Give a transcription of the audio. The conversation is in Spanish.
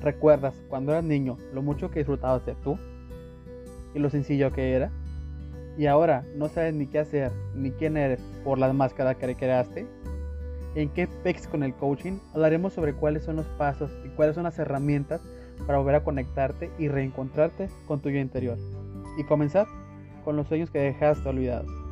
¿Recuerdas cuando eras niño lo mucho que disfrutabas ser tú? ¿Y lo sencillo que era? ¿Y ahora no sabes ni qué hacer ni quién eres por las máscaras que creaste? En qué PEX con el coaching hablaremos sobre cuáles son los pasos y cuáles son las herramientas para volver a conectarte y reencontrarte con tu yo interior. Y comenzar con los sueños que dejaste olvidados.